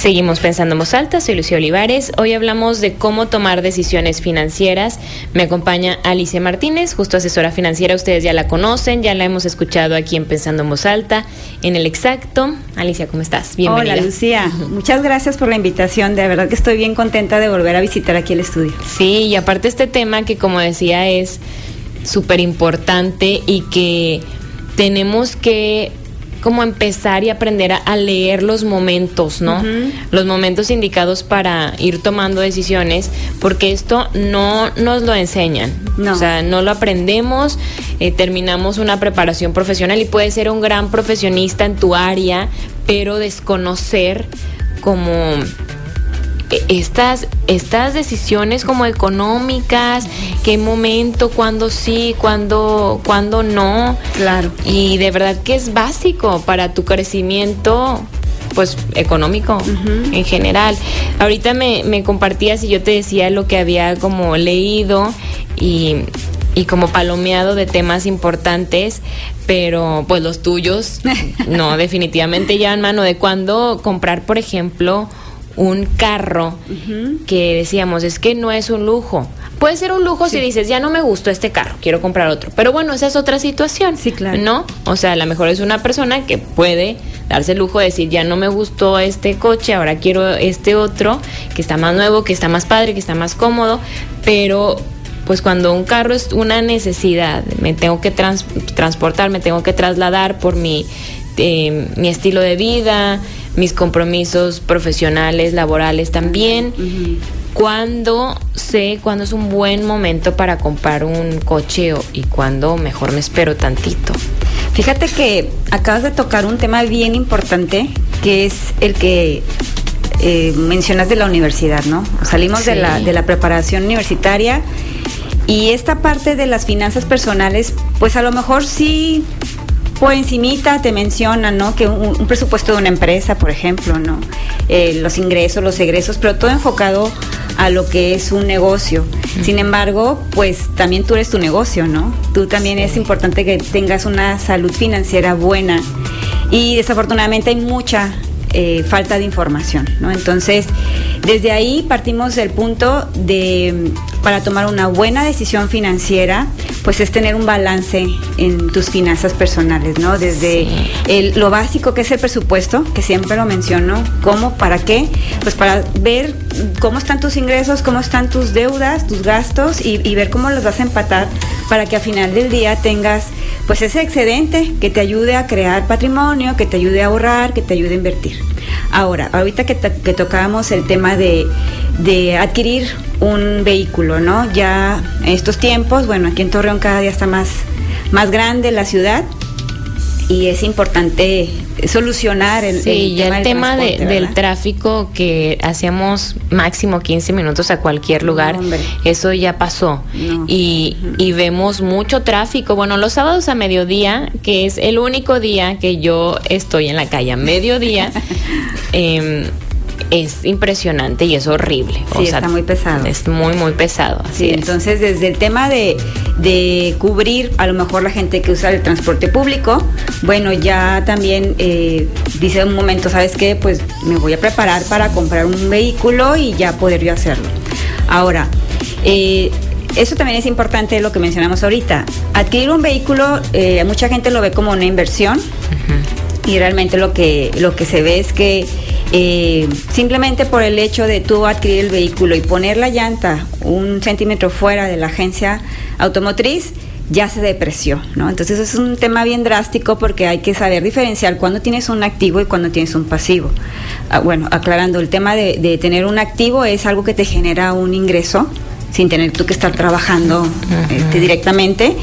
Seguimos pensando en voz alta, soy Lucía Olivares. Hoy hablamos de cómo tomar decisiones financieras. Me acompaña Alicia Martínez, justo asesora financiera. Ustedes ya la conocen, ya la hemos escuchado aquí en Pensando en voz alta, en el exacto. Alicia, ¿cómo estás? Bienvenida. Hola Lucía, muchas gracias por la invitación. De verdad que estoy bien contenta de volver a visitar aquí el estudio. Sí, y aparte este tema que como decía es súper importante y que tenemos que como empezar y aprender a, leer los momentos, ¿no? Los momentos indicados para ir tomando decisiones, porque esto no nos lo enseñan. O sea, no lo aprendemos, eh, terminamos una preparación profesional y puedes ser un gran profesionista en tu área, pero desconocer como estas, estas decisiones como económicas, qué momento, cuándo sí, cuándo, cuándo no. Claro. Y de verdad que es básico para tu crecimiento pues económico en general. Ahorita me, me compartías y yo te decía lo que había como leído y, y como palomeado de temas importantes, pero pues los tuyos no, definitivamente ya en mano de cuándo comprar, por ejemplo, un carro que decíamos, es que no es un lujo. Puede ser un lujo si dices, ya no me gustó este carro, quiero comprar otro. Pero bueno, esa es otra situación. Sí, claro. ¿No? O sea, a lo mejor es una persona que puede darse el lujo de decir, ya no me gustó este coche, ahora quiero este otro, que está más nuevo, que está más padre, que está más cómodo. Pero pues cuando un carro es una necesidad, me tengo que transportar, me tengo que trasladar por mi, eh, mi estilo de vida, mis compromisos profesionales, laborales también. Cuando sé cuándo es un buen momento para comprar un coche y cuándo mejor me espero tantito? Fíjate que acabas de tocar un tema bien importante, que es el que eh, mencionas de la universidad, ¿no? Salimos de, la, de la preparación universitaria y esta parte de las finanzas personales, pues a lo mejor sí por encimita te mencionan, ¿no? Que un, presupuesto de una empresa, por ejemplo, ¿no? Eh, los ingresos, los egresos, pero todo enfocado a lo que es un negocio. Sin embargo, pues también tú eres tu negocio, ¿no? Tú también es importante que tengas una salud financiera buena. Y desafortunadamente hay mucha eh, falta de información, ¿no? Entonces, desde ahí partimos del punto de, para tomar una buena decisión financiera, pues es tener un balance en tus finanzas personales, ¿no? Desde lo básico que es el presupuesto, que siempre lo menciono, ¿cómo? ¿Para qué? Pues para ver cómo están tus ingresos, cómo están tus deudas, tus gastos y, y ver cómo los vas a empatar para que a final del día tengas pues ese excedente que te ayude a crear patrimonio, que te ayude a ahorrar, que te ayude a invertir. Ahora, ahorita que, tocábamos el tema de, de adquirir un vehículo, ¿no? Ya estos tiempos, bueno, aquí en Torreón cada día está más, más grande la ciudad y es importante solucionar el, sí, ya el tema del tráfico que hacíamos máximo 15 minutos a cualquier lugar, eso ya pasó. Y, y, vemos mucho tráfico. Bueno, los sábados a mediodía, que es el único día que yo estoy en la calle a mediodía, eh, es impresionante y es horrible. Sí, está muy pesado. Es muy, muy pesado. sí, entonces desde el tema de, de, cubrir a lo mejor la gente que usa el transporte público, bueno, ya también eh, dice un momento, ¿sabes qué? Pues me voy a preparar para comprar un vehículo y ya poder yo hacerlo. Ahora, eh, eso también es importante lo que mencionamos ahorita. Adquirir un vehículo, eh, mucha gente lo ve como una inversión y realmente lo que, lo que se ve es que eh, simplemente por el hecho de tú adquirir el vehículo y poner la llanta un centímetro fuera de la agencia automotriz, ya se depreció, ¿no? Entonces es un tema bien drástico porque hay que saber diferenciar cuando tienes un activo y cuando tienes un pasivo. Ah, bueno, aclarando, el tema de, tener un activo es algo que te genera un ingreso sin tener tú que estar trabajando este, directamente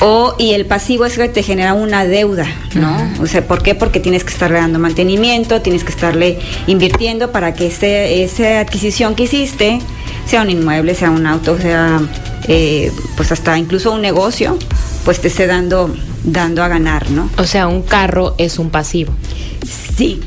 o, y el pasivo es que te genera una deuda, ¿no? O sea, ¿por qué? Porque tienes que estarle dando mantenimiento, tienes que estarle invirtiendo para que ese, esa adquisición que hiciste, sea un inmueble, sea un auto, sea eh, pues hasta incluso un negocio, pues te esté dando, dando a ganar, ¿no? O sea, un carro es un pasivo. Sí.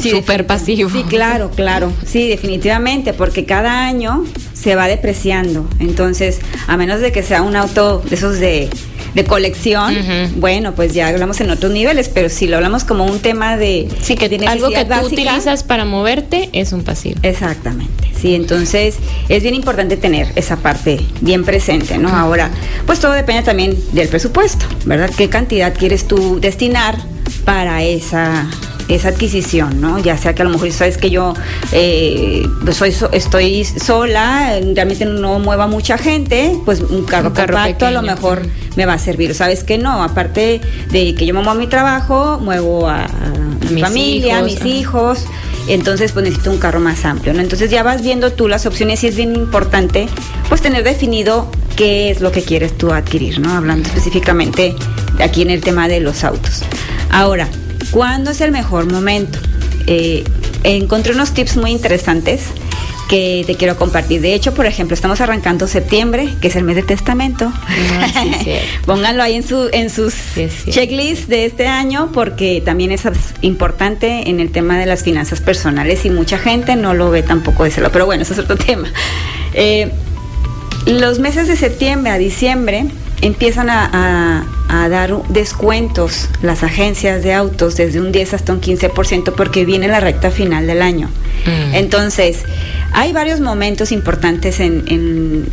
Sí, Súper pasivo. Sí, claro, claro. Sí, definitivamente, porque cada año se va depreciando. Entonces, a menos de que sea un auto de esos de de colección, bueno, pues ya hablamos en otros niveles, pero si lo hablamos como un tema de... Sí, que algo que tú utilizas para moverte es un pasivo. Exactamente, sí, entonces es bien importante tener esa parte bien presente, ¿no? Ahora, pues todo depende también del presupuesto, ¿verdad? ¿Qué cantidad quieres tú destinar para esa esa adquisición, ¿no? Ya sea que a lo mejor sabes que yo eh, soy estoy sola, realmente no mueva mucha gente, pues un carro, compacto a lo mejor me va a servir. Sabes que no, aparte de que yo me muevo a mi trabajo, muevo a, mi familia, a mis hijos. Entonces, pues necesito un carro más amplio, ¿no? Entonces ya vas viendo tú las opciones y es bien importante, pues tener definido qué es lo que quieres tú adquirir, ¿no? Hablando específicamente aquí en el tema de los autos. Ahora, ¿Cuándo es el mejor momento? Eh, encontré unos tips muy interesantes que te quiero compartir. De hecho, por ejemplo, estamos arrancando septiembre, que es el mes de testamento. Ah, Pónganlo ahí en, su, en sus checklists de este año porque también es importante en el tema de las finanzas personales y mucha gente no lo ve tampoco de. Pero bueno, ese es otro tema. Eh, los meses de septiembre a diciembre empiezan a, dar descuentos las agencias de autos desde un 10 hasta un 15% porque viene la recta final del año. Mm. Entonces, hay varios momentos importantes en,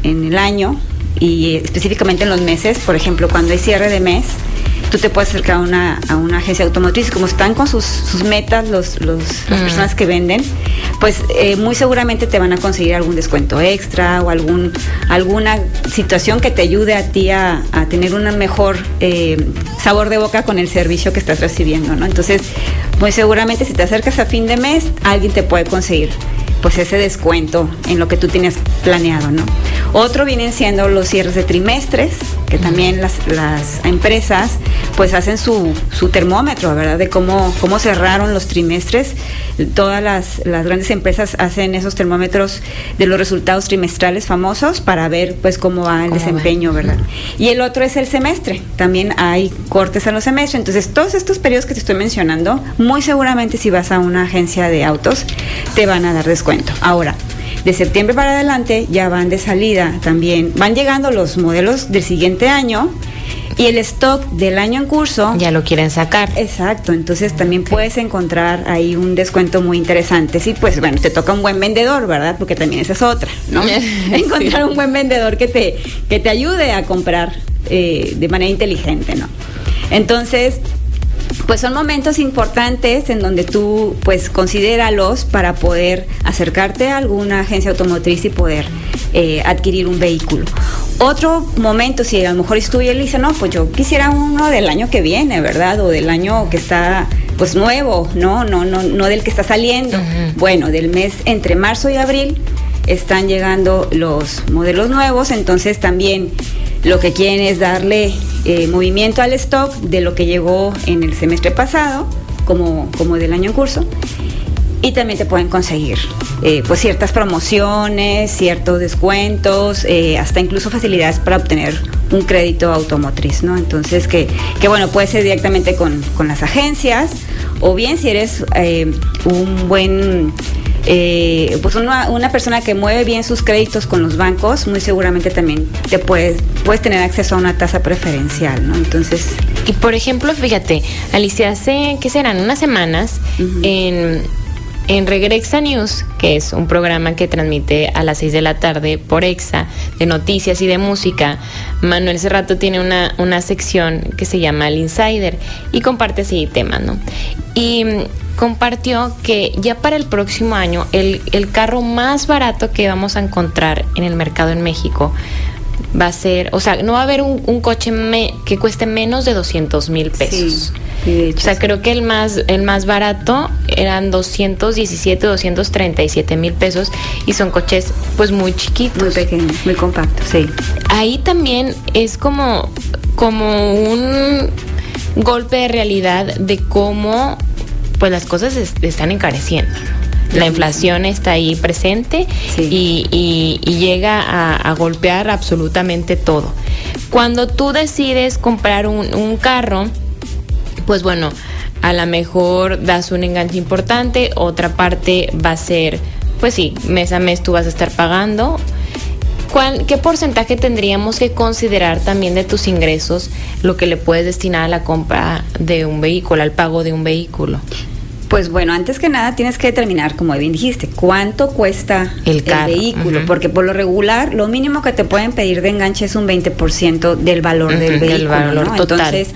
en el año y específicamente en los meses, por ejemplo, cuando hay cierre de mes, tú te puedes acercar a una, a una agencia automotriz, como están con sus, sus metas los, los las personas que venden, pues eh, muy seguramente te van a conseguir algún descuento extra o algún, alguna situación que te ayude a ti a, tener un mejor eh, sabor de boca con el servicio que estás recibiendo, ¿no? Entonces, muy seguramente si te acercas a fin de mes, alguien te puede conseguir pues ese descuento en lo que tú tienes planeado, ¿no? Otro vienen siendo los cierres de trimestres, que también las, las empresas pues hacen su, su, termómetro, ¿verdad? De cómo, cómo cerraron los trimestres. Todas las, las, grandes empresas hacen esos termómetros de los resultados trimestrales famosos para ver pues cómo va el desempeño, ¿verdad? Y el otro es el semestre. También hay cortes en los semestres. Entonces, todos estos periodos que te estoy mencionando, muy seguramente si vas a una agencia de autos, te van a dar descuento. Ahora, de septiembre para adelante ya van de salida también, van llegando los modelos del siguiente año y el stock del año en curso. Ya lo quieren sacar. Exacto, entonces también puedes encontrar ahí un descuento muy interesante. Sí, pues bueno, te toca un buen vendedor, ¿verdad? Porque también esa es otra, ¿no? encontrar un buen vendedor que te, que te ayude a comprar eh, de manera inteligente, ¿no? Entonces, pues son momentos importantes en donde tú pues considéralos para poder acercarte a alguna agencia automotriz y poder eh, adquirir un vehículo. Otro momento, si a lo mejor estuve y dice, no, pues yo quisiera uno del año que viene, ¿verdad? O del año que está pues nuevo, ¿no? No, no, no del que está saliendo. Bueno, del mes entre marzo y abril están llegando los modelos nuevos, entonces también lo que quieren es darle eh, movimiento al stock de lo que llegó en el semestre pasado, como, como del año en curso. Y también te pueden conseguir eh, pues ciertas promociones, ciertos descuentos, eh, hasta incluso facilidades para obtener un crédito automotriz, ¿no? Entonces que, que bueno, puede ser directamente con, con las agencias o bien si eres un buen eh, pues una, una, persona que mueve bien sus créditos con los bancos, muy seguramente también te puedes, puedes tener acceso a una tasa preferencial, ¿no? Entonces. Y por ejemplo, fíjate, Alicia, hace, ¿qué serán? Unas semanas en, en Regrexa News, que es un programa que transmite a las 6 de la tarde por EXA, de noticias y de música, Manuel Cerrato tiene una, una sección que se llama El Insider y comparte así temas, ¿no? Y compartió que ya para el próximo año el, carro más barato que vamos a encontrar en el mercado en México va a ser, o sea, no va a haber un, coche que cueste menos de 200 mil pesos. o sea, creo que el más, el más barato eran 217, 237 mil pesos y son coches pues muy chiquitos. Muy pequeños, muy compactos, sí. Ahí también es como, como un golpe de realidad de cómo pues las cosas están encareciendo. La inflación está ahí presente y, llega a, golpear absolutamente todo. Cuando tú decides comprar un, carro, pues bueno, a lo mejor das un enganche importante, otra parte va a ser, pues sí, mes a mes tú vas a estar pagando ¿cuál, ¿qué porcentaje tendríamos que considerar también de tus ingresos lo que le puedes destinar a la compra de un vehículo, al pago de un vehículo? Pues bueno, antes que nada tienes que determinar, como bien dijiste, cuánto cuesta el, vehículo, porque por lo regular lo mínimo que te pueden pedir de enganche es un 20% del valor del vehículo. ¿no? Entonces,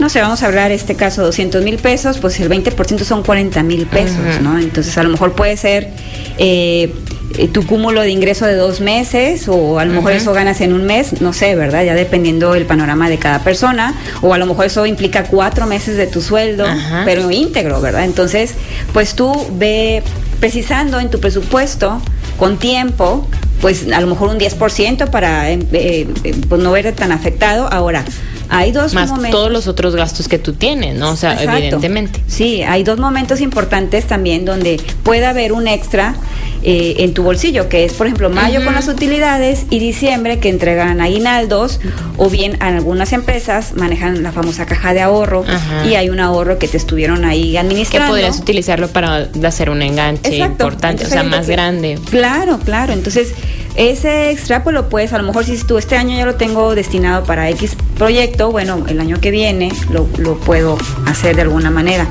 no sé, vamos a hablar este caso 200 mil pesos, pues el 20% son 40 mil pesos, ¿no? Entonces a lo mejor puede ser eh, eh, tu cúmulo de ingreso de dos meses o a lo mejor eso ganas en un mes, no sé, ¿verdad? Ya dependiendo del panorama de cada persona o a lo mejor eso implica cuatro meses de tu sueldo, pero íntegro, ¿verdad? Entonces, pues tú ve precisando en tu presupuesto con tiempo pues a lo mejor un 10% para eh, eh, pues no verte tan afectado. Ahora, hay dos Más todos los otros gastos que tú tienes, ¿no? O sea, evidentemente. Sí, hay dos momentos importantes también donde puede haber un extra eh, en tu bolsillo, que es, por ejemplo, mayo con las utilidades y diciembre que entregan aguinaldos, o bien algunas empresas manejan la famosa caja de ahorro y hay un ahorro que te estuvieron ahí administrando. Que podrías utilizarlo para hacer un enganche importante, o sea, más grande. Claro, claro. Entonces, ese extra, pues lo puedes, a lo mejor si tú este año ya lo tengo destinado para X proyecto, bueno, el año que viene lo, puedo hacer de alguna manera.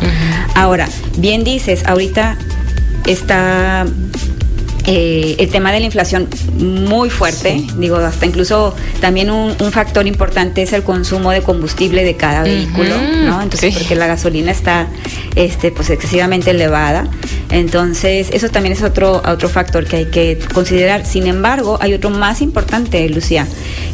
Ahora, bien dices, ahorita está eh, el tema de la inflación muy fuerte, digo, hasta incluso también un, factor importante es el consumo de combustible de cada vehículo, ¿no? Entonces, porque la gasolina está este, pues excesivamente elevada. Entonces, eso también es otro, otro factor que hay que considerar. Sin embargo, hay otro más importante, Lucía,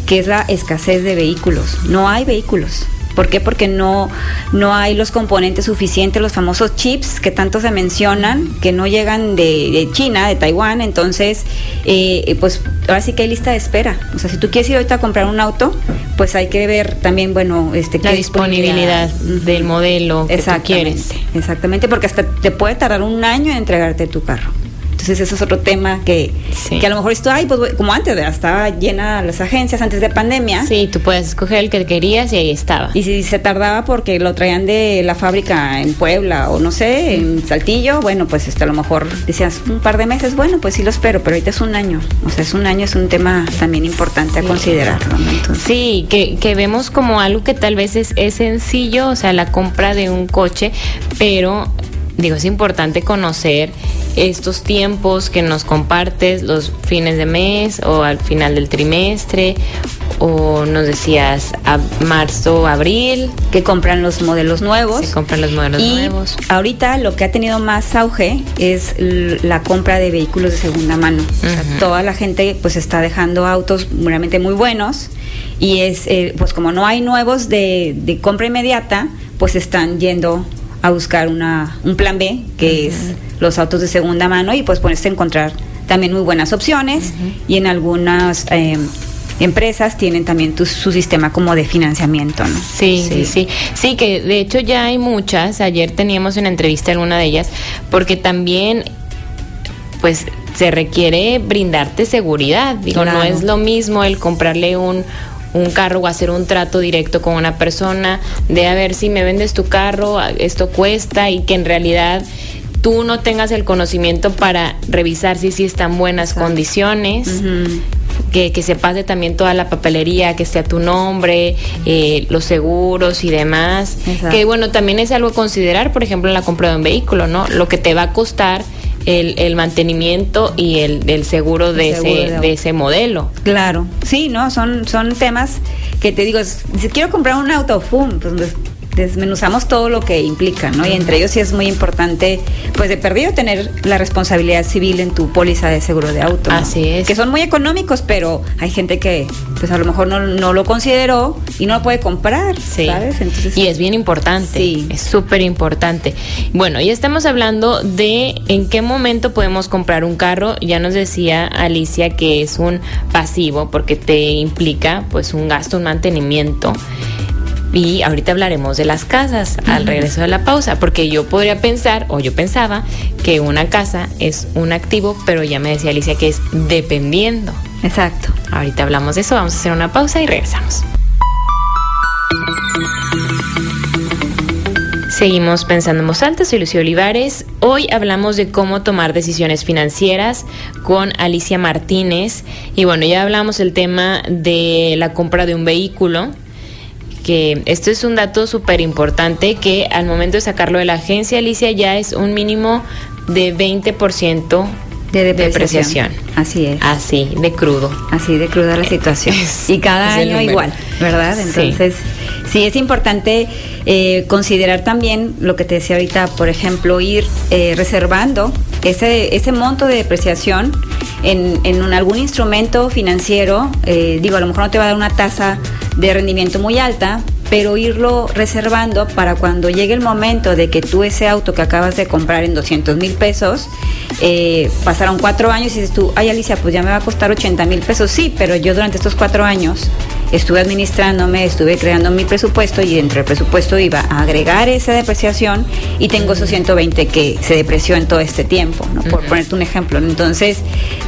que es la escasez de vehículos. No hay vehículos. ¿Por qué? Porque no, no hay los componentes suficientes, los famosos chips que tanto se mencionan, que no llegan de, China, de Taiwán. Entonces, eh, pues ahora sí que hay lista de espera. O sea, si tú quieres ir ahorita a comprar un auto, pues hay que ver también, bueno, este, la disponibilidad del modelo que tú quieres. Exactamente, porque hasta te puede tardar un año en entregarte tu carro. Entonces eso es otro tema que, que a lo mejor esto, ay, pues como antes, estaba llena las agencias antes de pandemia. Sí, tú puedes escoger el que querías y ahí estaba. Y si se tardaba porque lo traían de la fábrica en Puebla o no sé, en Saltillo, bueno, pues este, a lo mejor decías un par de meses, bueno, pues sí lo espero, pero ahorita es un año. O sea, es un año, es un tema también importante a considerar. sí, que, que vemos como algo que tal vez es, es sencillo, o sea, la compra de un coche, pero digo, es importante conocer estos tiempos que nos compartes los fines de mes o al final del trimestre o nos decías a marzo, abril. Que compran los modelos nuevos. Se compran los modelos y nuevos. Ahorita lo que ha tenido más auge es la compra de vehículos de segunda mano. toda la gente pues está dejando autos realmente muy buenos y es eh, pues como no hay nuevos de, de compra inmediata, pues están yendo a buscar una, un plan B, que es los autos de segunda mano, y pues ponerse a encontrar también muy buenas opciones y en algunas eh, empresas tienen también su sistema como de financiamiento, ¿no? Sí, sí, sí, sí, que de hecho ya hay muchas. Ayer teníamos una entrevista en una de ellas, porque también, pues, se requiere brindarte seguridad. Digo, no es lo mismo el comprarle un un carro o hacer un trato directo con una persona de a ver si me vendes tu carro, esto cuesta y que en realidad tú no tengas el conocimiento para revisar si sí están buenas condiciones. Que, que, se pase también toda la papelería, que sea tu nombre, eh, los seguros y demás. Que bueno, también es algo a considerar, por ejemplo, en la compra de un vehículo, ¿no? Lo que te va a costar el, el mantenimiento y el, seguro, de, ese, de... ese modelo. Claro, sí, ¿no? Son, son temas que te digo, si quiero comprar un auto, ¡fum! Pues desmenuzamos todo lo que implica, ¿no? Y entre ellos sí es muy importante, pues de perdido tener la responsabilidad civil en tu póliza de seguro de auto. Así es. Que son muy económicos, pero hay gente que, pues a lo mejor no, no lo consideró y no lo puede comprar, ¿sabes? Entonces, y es bien importante. Sí. Es súper importante. Bueno, ya estamos hablando de en qué momento podemos comprar un carro. Ya nos decía Alicia que es un pasivo porque te implica, pues, un gasto, un mantenimiento. Y ahorita hablaremos de las casas al regreso de la pausa, porque yo podría pensar, o yo pensaba, que una casa es un activo, pero ya me decía Alicia que es dependiendo. Exacto. Ahorita hablamos de eso, vamos a hacer una pausa y regresamos. Seguimos pensando en voz alta, soy Lucía Olivares. Hoy hablamos de cómo tomar decisiones financieras con Alicia Martínez. Y bueno, ya hablamos el tema de la compra de un vehículo, que esto es un dato súper importante que al momento de sacarlo de la agencia, Alicia, ya es un mínimo de 20% de depreciación. Así es. Así, de crudo. Así de cruda la situación. y cada año igual, ¿verdad? Entonces, sí, es importante eh, considerar también lo que te decía ahorita, por ejemplo, ir eh, reservando ese, ese monto de depreciación en, en algún instrumento financiero. Eh, digo, a lo mejor no te va a dar una tasa de rendimiento muy alta, pero irlo reservando para cuando llegue el momento de que tú ese auto que acabas de comprar en 200 mil pesos, eh, pasaron cuatro años y dices tú, ay Alicia, pues ya me va a costar 80 mil pesos, sí, pero yo durante estos cuatro años estuve administrándome, estuve creando mi presupuesto y dentro del presupuesto iba a agregar esa depreciación y tengo esos 120 que se depreció en todo este tiempo, ¿no? por ponerte un ejemplo. Entonces,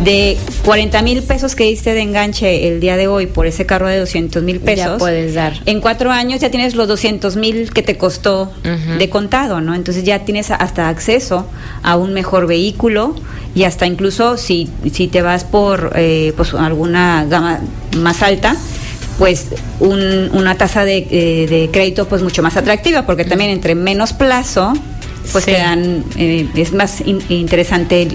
de 40 mil pesos que diste de enganche el día de hoy por ese carro de 200 mil pesos, ya puedes dar. En cuatro años ya tienes los 200 mil que te costó de contado, ¿no? Entonces ya tienes hasta acceso a un mejor vehículo y hasta incluso si, si te vas por eh, pues alguna gama más alta, pues una tasa de, eh, de, crédito pues mucho más atractiva, porque también entre menos plazo pues te dan, eh, es más interesante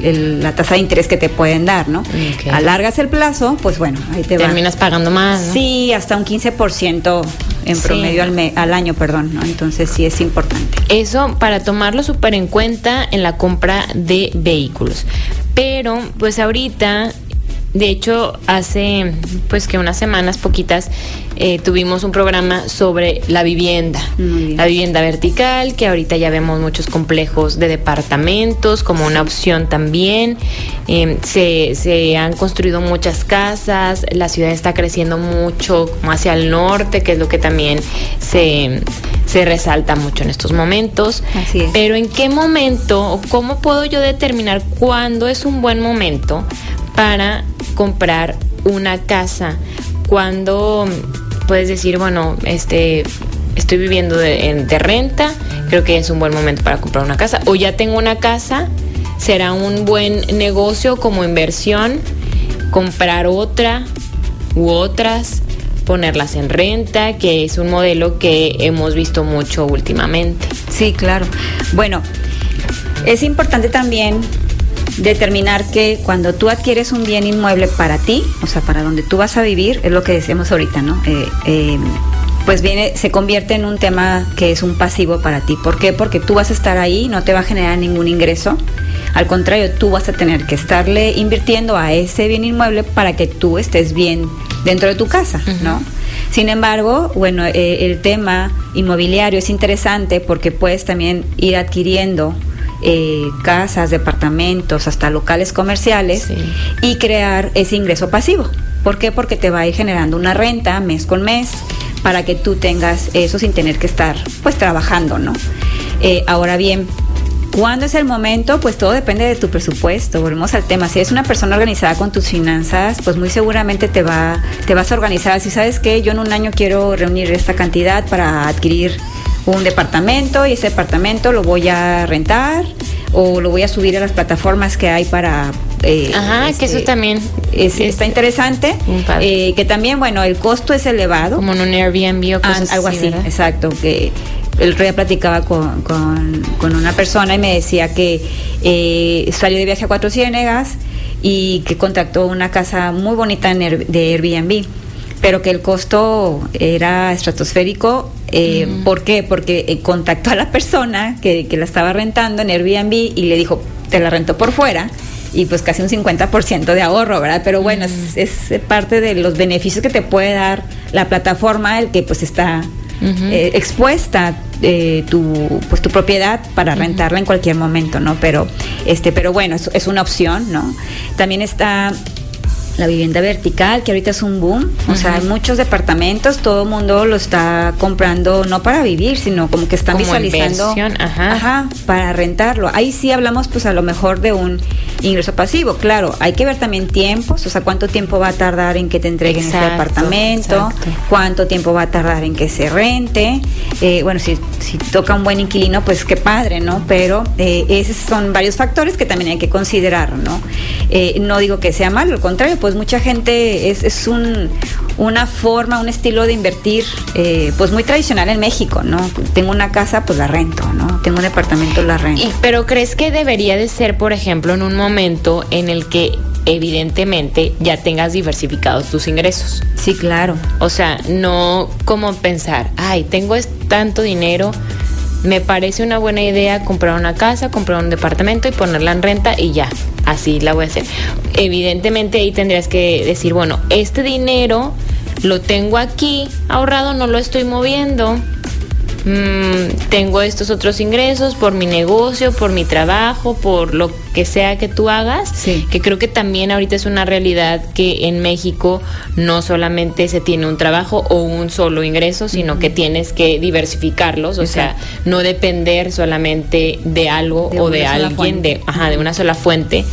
la tasa de interés que te pueden dar, ¿no? Alargas el plazo, pues bueno, ahí te Terminas pagando más. ¿no? Sí, hasta un 15% en promedio al, al año, perdón, ¿no? Entonces sí es importante. Eso para tomarlo súper en cuenta en la compra de vehículos. Pero pues ahorita de hecho, hace pues que unas semanas poquitas eh, tuvimos un programa sobre la vivienda, la vivienda vertical, que ahorita ya vemos muchos complejos de departamentos como una opción también. Em, se, se, han construido muchas casas, la ciudad está creciendo mucho como hacia el norte, que es lo que también se, se resalta mucho en estos momentos. Así es. Pero en qué momento o cómo puedo yo determinar cuándo es un buen momento para comprar una casa. Cuando puedes decir, bueno, este estoy viviendo de, de, renta, creo que es un buen momento para comprar una casa. O ya tengo una casa, será un buen negocio como inversión comprar otra u otras, ponerlas en renta, que es un modelo que hemos visto mucho últimamente. Sí, claro. Bueno, es importante también determinar que cuando tú adquieres un bien inmueble para ti, o sea, para donde tú vas a vivir, es lo que decíamos ahorita, ¿no? Eh, eh, pues viene, se convierte en un tema que es un pasivo para ti. ¿Por qué? Porque tú vas a estar ahí, no te va a generar ningún ingreso. Al contrario, tú vas a tener que estarle invirtiendo a ese bien inmueble para que tú estés bien dentro de tu casa, ¿no? Sin embargo, bueno, eh, el tema inmobiliario es interesante porque puedes también ir adquiriendo eh, casas, departamentos, hasta locales comerciales y crear ese ingreso pasivo. ¿Por qué? Porque te va a ir generando una renta mes con mes para que tú tengas eso sin tener que estar pues trabajando, ¿no? Eh, ahora bien, ¿Cuándo es el momento? Pues todo depende de tu presupuesto. Volvemos al tema. Si eres una persona organizada con tus finanzas, pues muy seguramente te va, te vas a organizar. Si sabes que yo en un año quiero reunir esta cantidad para adquirir un departamento y ese departamento lo voy a rentar o lo voy a subir a las plataformas que hay para eh, Ajá, que eso este, también está interesante. Eh, que también, bueno, el costo es elevado. Como en un Airbnb o cosas Algo así, exacto. Que el otro día platicaba con, con, una persona y me decía que eh, salió de viaje a Cuatro Ciénegas y que contactó una casa muy bonita en de Airbnb pero que el costo era estratosférico. Eh, ¿Por qué? Porque eh, contactó a la persona que, la estaba rentando en Airbnb y le dijo, te la rento por fuera y pues casi un 50% de ahorro, ¿verdad? Pero bueno, es, parte de los beneficios que te puede dar la plataforma, el que pues está eh, expuesta tu pues tu propiedad para rentarla en cualquier momento, ¿no? Pero este, pero bueno, es, es una opción, ¿no? También está la vivienda vertical, que ahorita es un boom. O sea, hay muchos departamentos, todo el mundo lo está comprando no para vivir, sino como que están visualizando ajá. para rentarlo. Ahí sí hablamos pues a lo mejor de un ingreso pasivo. Claro, hay que ver también tiempos, o sea, cuánto tiempo va a tardar en que te entreguen ese departamento, cuánto tiempo va a tardar en que se rente. Eh, bueno, si, si toca un buen inquilino, pues qué padre, ¿no? Pero eh, esos son varios factores que también hay que considerar, ¿no? Eh, no digo que sea malo, al contrario, pues mucha gente es, es un, una forma, un estilo de invertir, pues muy tradicional en México, ¿no? Tengo una casa, pues la rento, ¿no? Tengo un departamento, la rento. Y, pero ¿crees que debería de ser, por ejemplo, en un momento en el que evidentemente ya tengas diversificados tus ingresos. Sí, claro. O sea, no como pensar, ay, tengo tanto dinero, me parece una buena idea comprar una casa, comprar un departamento y ponerla en renta y ya, así la voy a hacer. Evidentemente ahí tendrías que decir, bueno, este dinero lo tengo aquí ahorrado, no lo estoy moviendo Mm, tengo estos otros ingresos por mi negocio, por mi trabajo, por lo que sea que tú hagas, que creo que también ahorita es una realidad que en México no solamente se tiene un trabajo o un solo ingreso, sino que tienes que diversificarlos, o sea, no depender solamente de algo o de alguien, de, ajá, de una sola fuente.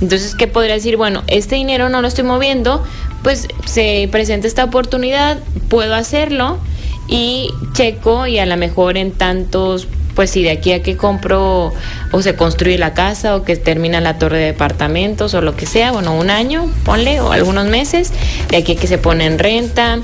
Entonces, ¿qué podría decir? Bueno, este dinero no lo estoy moviendo, pues se presenta esta oportunidad, puedo hacerlo y checo y a lo mejor en tantos pues si de aquí a que compro o se construye la casa o que termina la torre de departamentos o lo que sea, bueno, un año, ponle, o algunos meses, de aquí a que se pone en renta,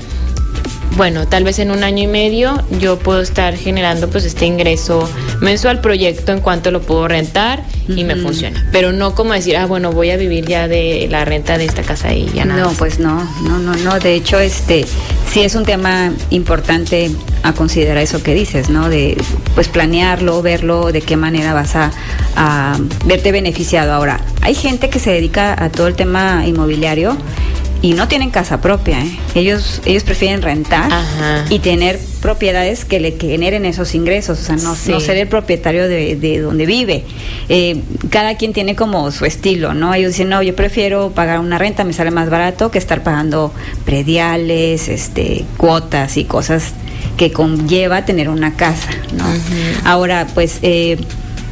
bueno, tal vez en un año y medio yo puedo estar generando pues este ingreso mensual proyecto en cuanto lo puedo rentar y me funciona. Pero no como decir, ah, bueno, voy a vivir ya de la renta de esta casa y ya nada. No, pues no, no, no, no. De hecho, este sí es un tema importante a considerar eso que dices, ¿no? De pues planearlo, verlo, de qué manera vas a, a verte beneficiado. Ahora, hay gente que se dedica a todo el tema inmobiliario y no tienen casa propia. ¿eh? Ellos, ellos prefieren rentar y tener propiedades que le generen esos ingresos, o sea, no, ser el propietario de, de donde vive. Eh, cada quien tiene como su estilo, ¿no? Ellos dicen, no, yo prefiero pagar una renta, me sale más barato que estar pagando prediales, este, cuotas y cosas que conlleva tener una casa, ¿no? Ahora, pues... Eh,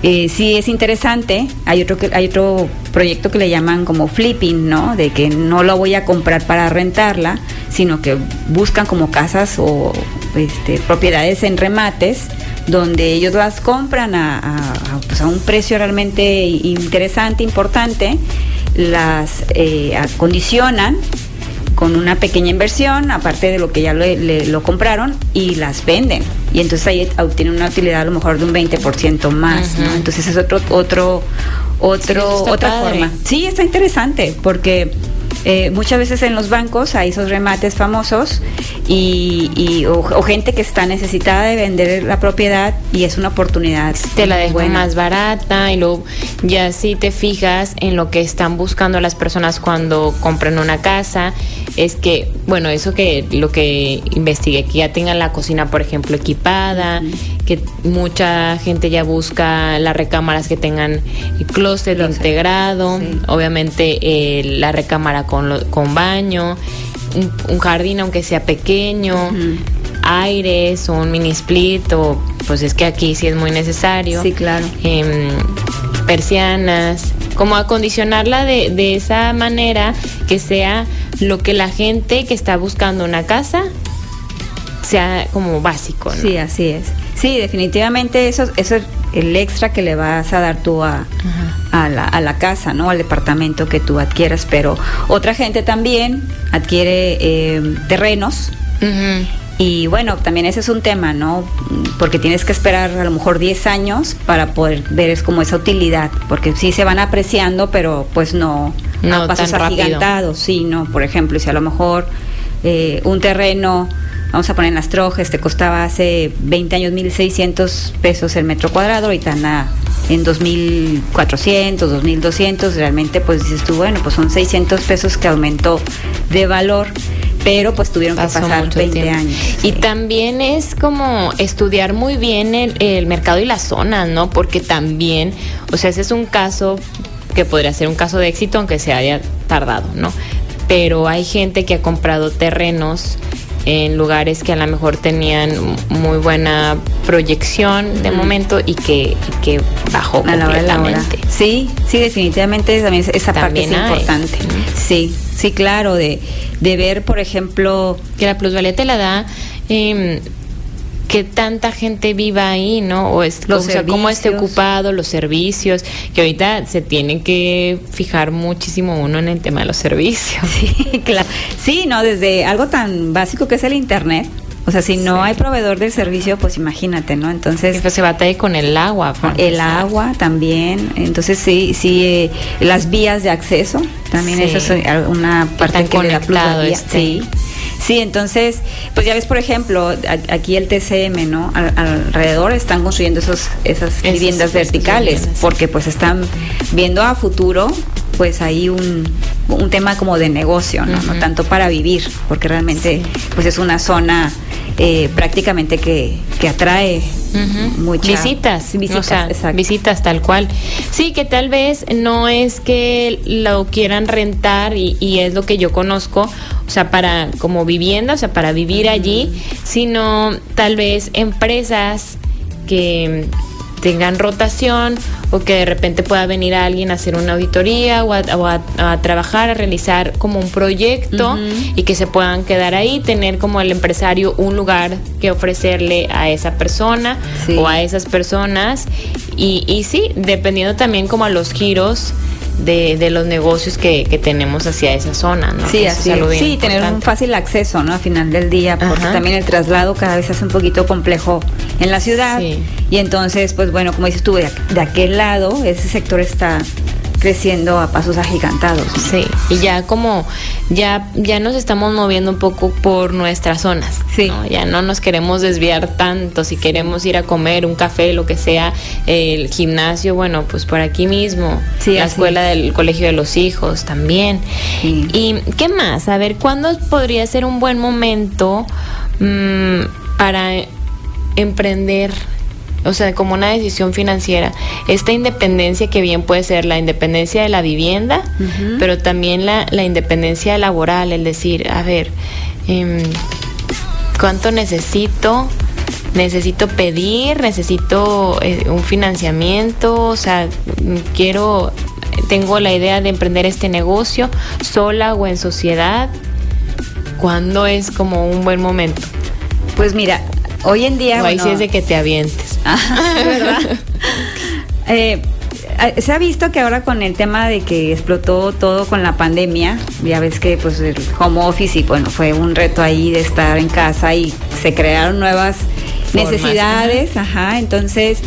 eh, sí es interesante. Hay otro que, hay otro proyecto que le llaman como flipping, ¿no? De que no lo voy a comprar para rentarla, sino que buscan como casas o este, propiedades en remates donde ellos las compran a, pues, un precio realmente interesante, importante, las eh, acondicionan con una pequeña inversión, aparte de lo que ya lo compraron, y las venden. Y entonces ahí obtienen una utilidad a lo mejor de un 20% más. Entonces es otro, otro, otro, otra forma. Sí, está interesante, porque eh, muchas veces en los bancos hay esos remates famosos y, o, gente que está necesitada de vender la propiedad y es una oportunidad. Te la dejo más barata y luego ya si te fijas en lo que están buscando las personas cuando compran una casa, es que, bueno, eso que lo que investigué, que ya tengan la cocina, por ejemplo, equipada, que mucha gente ya busca las recámaras que tengan el closet integrado, obviamente eh, la recámara con, con baño, un, jardín aunque sea pequeño, aires o un mini split, o pues es que aquí sí es muy necesario. Sí, claro. Em, persianas, como acondicionarla de, de esa manera que sea lo que la gente que está buscando una casa sea como básico. Sí, así es. Sí, definitivamente eso, eso es el extra que le vas a dar tú a, a, la, a la, casa, ¿no? Al departamento que tú adquieras. Pero otra gente también adquiere eh, terrenos. Y bueno, también ese es un tema, ¿no? Porque tienes que esperar a lo mejor 10 años para poder ver es como esa utilidad, porque sí se van apreciando, pero pues no, no a pasos agigantados, sí, ¿no? Por ejemplo, si a lo mejor eh, un terreno vamos a poner en las trojes, te costaba hace 20 años 1.600 pesos el metro cuadrado, ahorita anda en 2.400, 2.200, realmente pues dices tú, bueno, pues son 600 pesos que aumentó de valor pero pues tuvieron que pasar 20 años. Y también es como estudiar muy bien el, el, mercado y la zona, ¿no? Porque también, o sea, ese es un caso que podría ser un caso de éxito aunque se haya tardado, ¿no? Pero hay gente que ha comprado terrenos en lugares que a lo mejor tenían muy buena proyección de momento y que, que bajó a completamente. Sí, sí, definitivamente también esa parte es importante. Sí, sí, claro, de, de ver, por ejemplo... Que la plusvalía te la da... Eh, que tanta gente viva ahí, ¿no? O, es, o sea, cómo esté ocupado, los servicios, que ahorita se tiene que fijar muchísimo uno en el tema de los servicios. Sí, claro. Sí, ¿no? Desde algo tan básico que es el Internet. O sea, si no hay proveedor del servicio, pues imagínate, ¿no? Entonces... pues se batalla con el agua. El agua también. Entonces, sí, sí, eh, las vías de acceso, también eso es una parte que le da este. Sí. Sí, entonces, pues ya ves, por ejemplo, aquí el TCM, ¿no? alrededor están construyendo esos, esas viviendas verticales, porque pues están viendo a futuro, pues hay un, un tema como de negocio, ¿no? no tanto para vivir, porque realmente pues es una zona eh, prácticamente que, que atrae muchas visitas, visitas, visitas tal cual. Sí, que tal vez no es que lo quieran rentar y, y, es lo que yo conozco, o sea, para como vivienda, o sea, para vivir allí, sino tal vez empresas que tengan rotación o que de repente pueda venir alguien a hacer una auditoría o a, trabajar, a realizar como un proyecto y que se puedan quedar ahí, tener como el empresario un lugar que ofrecerle a esa persona o a esas personas. Y, y sí, dependiendo también como a los giros de, de los negocios que, que, tenemos hacia esa zona, ¿no? Sí, así Sí, tener un fácil acceso, ¿no? A final del día, porque también el traslado cada vez es un poquito complejo en la ciudad. Y entonces, pues bueno, como dices tú, de, de aquel lado, ese sector está creciendo a pasos agigantados. Sí, y ya como ya ya nos estamos moviendo un poco por nuestras zonas. Sí. Ya no nos queremos desviar tanto, si queremos ir a comer un café, lo que sea, el gimnasio, bueno, pues por aquí mismo, sí, la escuela del colegio de los hijos también. ¿Y qué más? A ver, ¿cuándo podría ser un buen momento mmm, para emprender o sea, como una decisión financiera, esta independencia que bien puede ser la independencia de la vivienda, pero también la, la, independencia laboral, el decir, a ver, eh, ¿cuánto necesito? Necesito pedir, necesito eh, un financiamiento, o sea, quiero, tengo la idea de emprender este negocio sola o en sociedad. ¿Cuándo es como un buen momento? Pues mira, hoy en día... O ahí sí es de que te avientes. ¿verdad? Eh, se ha visto que ahora con el tema de que explotó todo con la pandemia, ya ves que pues el home office y bueno, fue un reto ahí de estar en casa y se crearon nuevas necesidades, ajá, entonces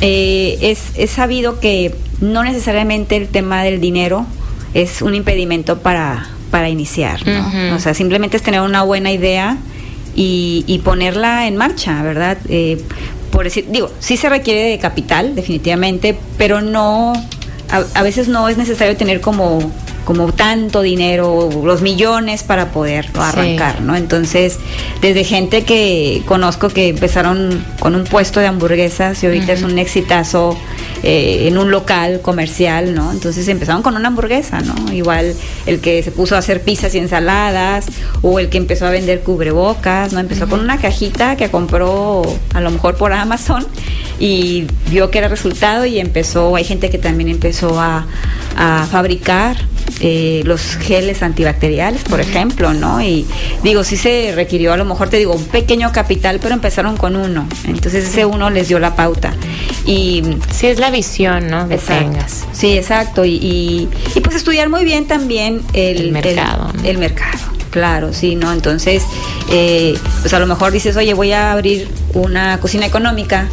eh, es, es, sabido que no necesariamente el tema del dinero es un impedimento para, para iniciar, ¿no? O sea, simplemente es tener una buena idea y, y ponerla en marcha, ¿verdad? Eh, por decir, digo, sí se requiere de capital, definitivamente, pero no, a, veces no es necesario tener como como tanto dinero, los millones para poder arrancar, ¿no? Entonces, desde gente que conozco que empezaron con un puesto de hamburguesas y ahorita es un exitazo eh, en un local comercial, ¿no? Entonces empezaron con una hamburguesa, ¿no? Igual el que se puso a hacer pizzas y ensaladas o el que empezó a vender cubrebocas, ¿no? Empezó con una cajita que compró a lo mejor por Amazon y vio que era resultado y empezó, hay gente que también empezó a, a fabricar eh, los geles antibacteriales, por ejemplo, ¿no? Y digo, sí se requirió a lo mejor, te digo, un pequeño capital, pero empezaron con uno. Entonces ese uno les dio la pauta. Y sí es la visión, ¿no? Que tengas. Sí, exacto. Y, y, pues estudiar muy bien también el, mercado. El, mercado. Claro, sí, ¿no? Entonces, eh, pues a lo mejor dices, oye, voy a abrir una cocina económica,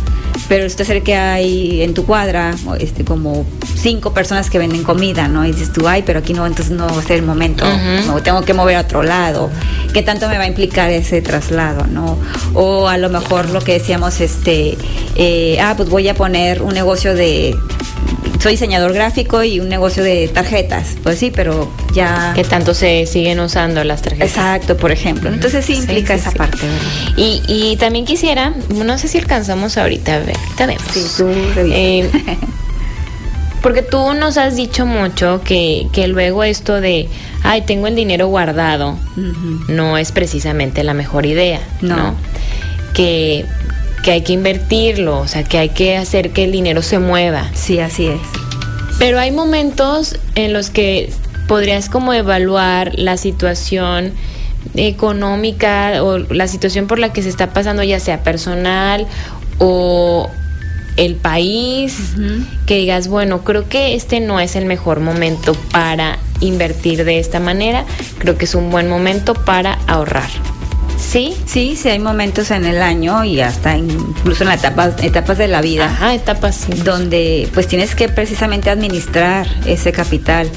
pero usted sabe que hay en tu cuadra este, como cinco personas que venden comida, ¿no? Y dices tú, ay, pero aquí no, entonces no va a ser el momento, no, tengo que mover a otro lado. ¿Qué tanto me va a implicar ese traslado, no? O a lo mejor lo que decíamos, este, eh, ah, pues voy a poner un negocio de soy diseñador gráfico y un negocio de tarjetas. Pues sí, pero ya. ¿Qué tanto se siguen usando las tarjetas? Exacto, por ejemplo. Entonces sí implica esa parte. Y, y, también quisiera, no sé si alcanzamos ahorita a ver, Sí, tú eh, Porque tú nos has dicho mucho que, que luego esto de, ay, tengo el dinero guardado, no es precisamente la mejor idea, ¿no? Que, que hay que invertirlo, o sea, que hay que hacer que el dinero se mueva. Sí, así es. Pero hay momentos en los que podrías como evaluar la situación económica o la situación por la que se está pasando, ya sea personal o el país, que digas, bueno, creo que este no es el mejor momento para invertir de esta manera, creo que es un buen momento para ahorrar. ¿Sí? Sí, sí hay momentos en el año y hasta incluso en las etapas, etapas de la vida. Ajá, etapas. Donde pues tienes que precisamente administrar ese capital.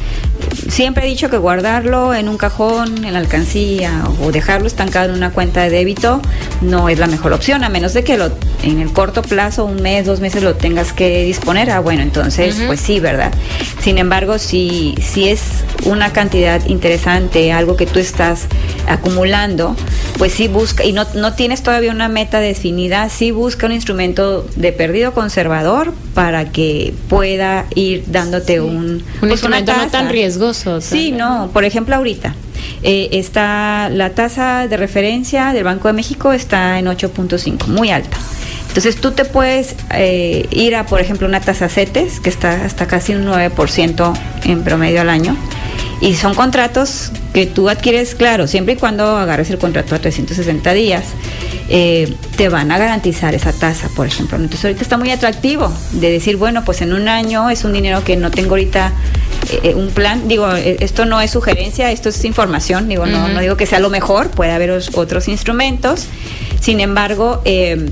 Siempre he dicho que guardarlo en un cajón, en la alcancía o dejarlo estancado en una cuenta de débito no es la mejor opción, a menos de que lo en el corto plazo, un mes, dos meses lo tengas que disponer. Ah, bueno, entonces pues sí, ¿verdad? Sin embargo, si, si es una cantidad interesante, algo que tú estás acumulando, pues sí busca, y no, no tienes todavía una meta definida, sí busca un instrumento de perdido conservador para que pueda ir dándote un... Un pues, instrumento no tan riesgoso. Sí, no, por ejemplo ahorita. Eh, está la tasa de referencia del Banco de México está en 8.5, muy alta. Entonces tú te puedes eh, ir a, por ejemplo, una tasa CETES, que está hasta casi un 9% en promedio al año. Y son contratos que tú adquieres, claro, siempre y cuando agarres el contrato a 360 días, eh, te van a garantizar esa tasa, por ejemplo. Entonces ahorita está muy atractivo de decir, bueno, pues en un año es un dinero que no tengo ahorita eh, un plan. Digo, esto no es sugerencia, esto es información. Digo, no, no digo que sea lo mejor, puede haber otros instrumentos. Sin embargo, eh,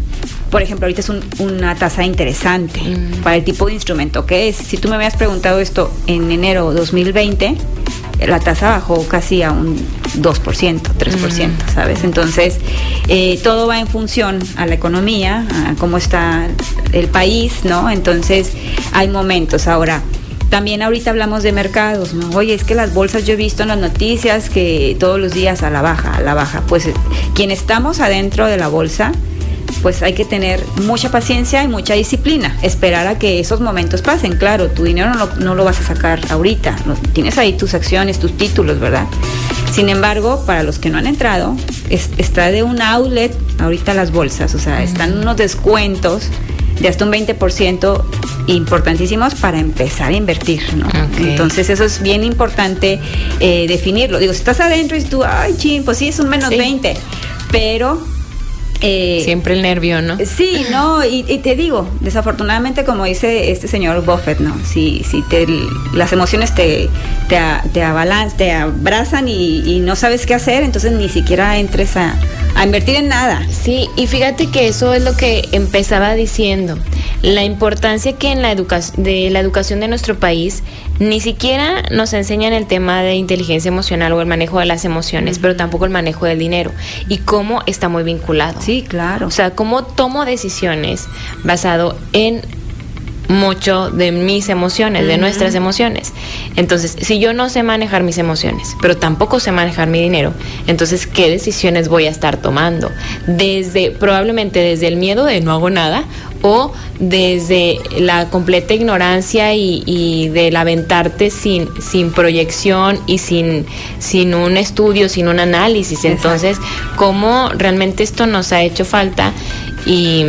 por ejemplo, ahorita es una tasa interesante mm. para el tipo de instrumento que es. Si tú me habías preguntado esto en enero 2020, la tasa bajó casi a un 2%, 3%, mm. ¿sabes? Entonces, eh, todo va en función a la economía, a cómo está el país, ¿no? Entonces, hay momentos. Ahora, también ahorita hablamos de mercados, ¿no? Oye, es que las bolsas yo he visto en las noticias que todos los días a la baja, a la baja. Pues quien estamos adentro de la bolsa, pues hay que tener mucha paciencia y mucha disciplina, esperar a que esos momentos pasen. Claro, tu dinero no lo, vas a sacar ahorita, tienes ahí tus acciones, tus títulos, ¿verdad? Sin embargo, para los que no han entrado, está de un outlet ahorita las bolsas, o sea, están unos descuentos de hasta un 20% importantísimos para empezar a invertir, ¿no? Entonces eso es bien importante eh, definirlo. Digo, si estás adentro y tú, ay, ching, pues sí, es un menos 20, pero eh, Siempre el nervio, ¿no? Sí, no, y, te digo, desafortunadamente, como dice este señor Buffett, ¿no? Si, si te, las emociones te, te, te, te abrazan y, no sabes qué hacer, entonces ni siquiera entres a, a invertir en nada. Sí, y fíjate que eso es lo que empezaba diciendo, la importancia que en la educación de la educación de nuestro país ni siquiera nos enseñan el tema de inteligencia emocional o el manejo de las emociones, pero tampoco el manejo del dinero y cómo está muy vinculado. Sí, claro. O sea, cómo tomo decisiones basado en mucho de mis emociones, de nuestras emociones. Entonces, si yo no sé manejar mis emociones, pero tampoco sé manejar mi dinero, entonces, ¿qué decisiones voy a estar tomando? Desde, probablemente desde el miedo de no hago nada o desde la completa ignorancia y, y del aventarte sin, sin proyección y sin, sin un estudio, sin un análisis. Entonces, ¿cómo realmente esto nos ha hecho falta? Y,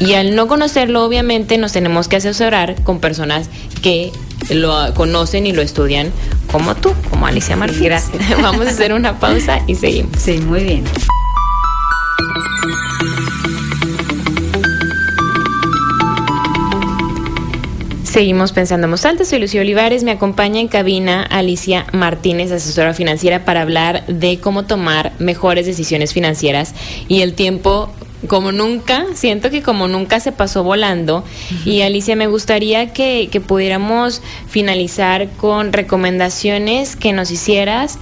y al no conocerlo, obviamente, nos tenemos que asesorar con personas que lo conocen y lo estudian como tú, como Alicia Martínez. Gracias. Vamos a hacer una pausa y seguimos. Sí, muy bien. Seguimos pensando en alta. Soy Lucía Olivares. Me acompaña en cabina Alicia Martínez, asesora financiera, para hablar de cómo tomar mejores decisiones financieras. Y el tiempo como nunca, siento que como nunca se pasó volando. Y Alicia, me gustaría que, que, pudiéramos finalizar con recomendaciones que nos hicieras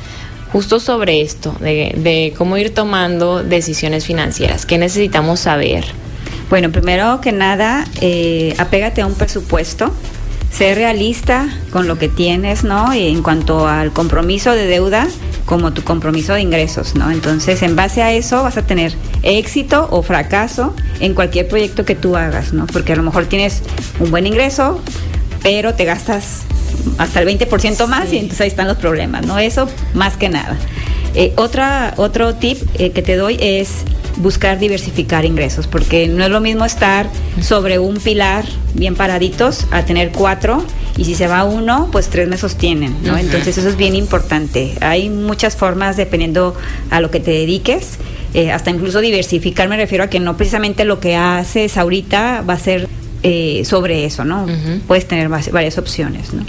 justo sobre esto, de, de cómo ir tomando decisiones financieras. ¿Qué necesitamos saber? Bueno, primero que nada, eh, apégate a un presupuesto, sé realista con lo que tienes, ¿no? Y en cuanto al compromiso de deuda, como tu compromiso de ingresos, ¿no? Entonces, en base a eso vas a tener éxito o fracaso en cualquier proyecto que tú hagas, ¿no? Porque a lo mejor tienes un buen ingreso, pero te gastas hasta el 20% más y entonces ahí están los problemas, ¿no? Eso más que nada. Eh, otra, otro tip eh, que te doy es buscar diversificar ingresos, porque no es lo mismo estar sobre un pilar bien paraditos a tener cuatro y si se va uno, pues tres me sostienen, ¿no? Entonces eso es bien importante. Hay muchas formas dependiendo a lo que te dediques, eh, hasta incluso diversificar me refiero a que no precisamente lo que haces ahorita va a ser eh, sobre eso, ¿no? Puedes tener varias opciones, ¿no?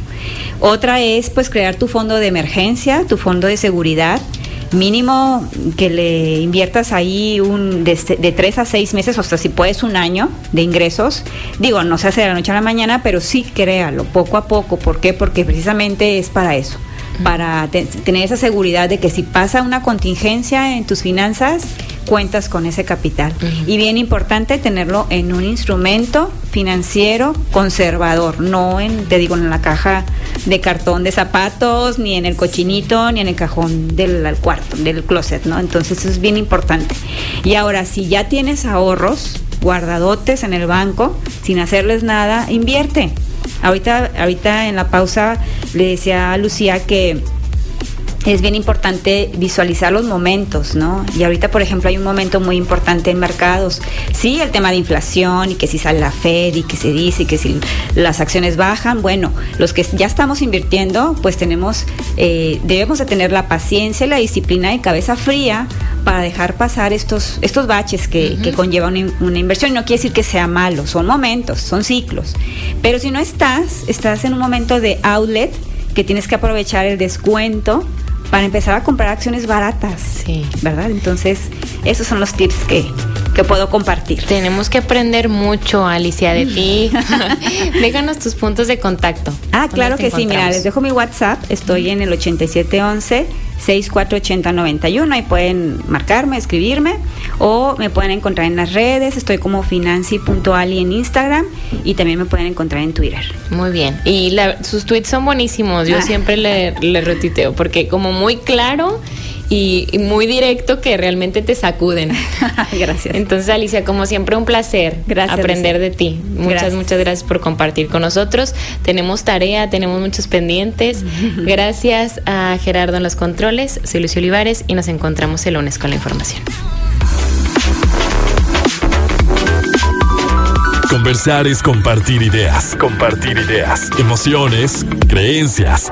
Otra es pues crear tu fondo de emergencia, tu fondo de seguridad mínimo que le inviertas ahí un de, de, tres a seis meses, o hasta si puedes un año de ingresos. Digo, no se hace de la noche a la mañana, pero sí créalo, poco a poco. ¿Por qué? Porque precisamente es para eso, para tener esa seguridad de que si pasa una contingencia en tus finanzas, cuentas con ese capital. Y bien importante tenerlo en un instrumento financiero conservador, no en, te digo, en la caja de cartón de zapatos, ni en el cochinito, ni en el cajón del cuarto, del closet, ¿no? Entonces eso es bien importante. Y ahora, si ya tienes ahorros guardadotes en el banco, sin hacerles nada, invierte. Ahorita, ahorita en la pausa le decía a Lucía que es bien importante visualizar los momentos, ¿no? Y ahorita, por ejemplo, hay un momento muy importante en mercados. Sí, el tema de inflación y que si sale la Fed y que se dice que si las acciones bajan, bueno, los que ya estamos invirtiendo, pues tenemos, eh, debemos de tener la paciencia y la disciplina y cabeza fría para dejar pasar estos, estos baches que, que conlleva una, una inversión. No quiere decir que sea malo, son momentos, son ciclos. Pero si no estás, estás en un momento de outlet que tienes que aprovechar el descuento para empezar a comprar acciones baratas. Sí. ¿Verdad? Entonces, esos son los tips que, que puedo compartir. Tenemos que aprender mucho, Alicia, de ti. Déjanos tus puntos de contacto. Ah, claro que sí. Mira, les dejo mi WhatsApp. Estoy en el 8711 648091. Ahí pueden marcarme, escribirme o me pueden encontrar en las redes. Estoy como financi.ali en Instagram y también me pueden encontrar en Twitter. Muy bien. Y sus tweets son buenísimos. Yo ah. siempre le, le retiteo porque como muy claro y, muy directo que realmente te sacuden. gracias. Entonces, Alicia, como siempre, un placer aprender de ti. Muchas, muchas gracias por compartir con nosotros. Tenemos tarea, tenemos muchos pendientes. Gracias a Gerardo en los controles. Soy Lucio Olivares y nos encontramos el lunes con la información. Conversar es compartir ideas, compartir ideas, emociones, creencias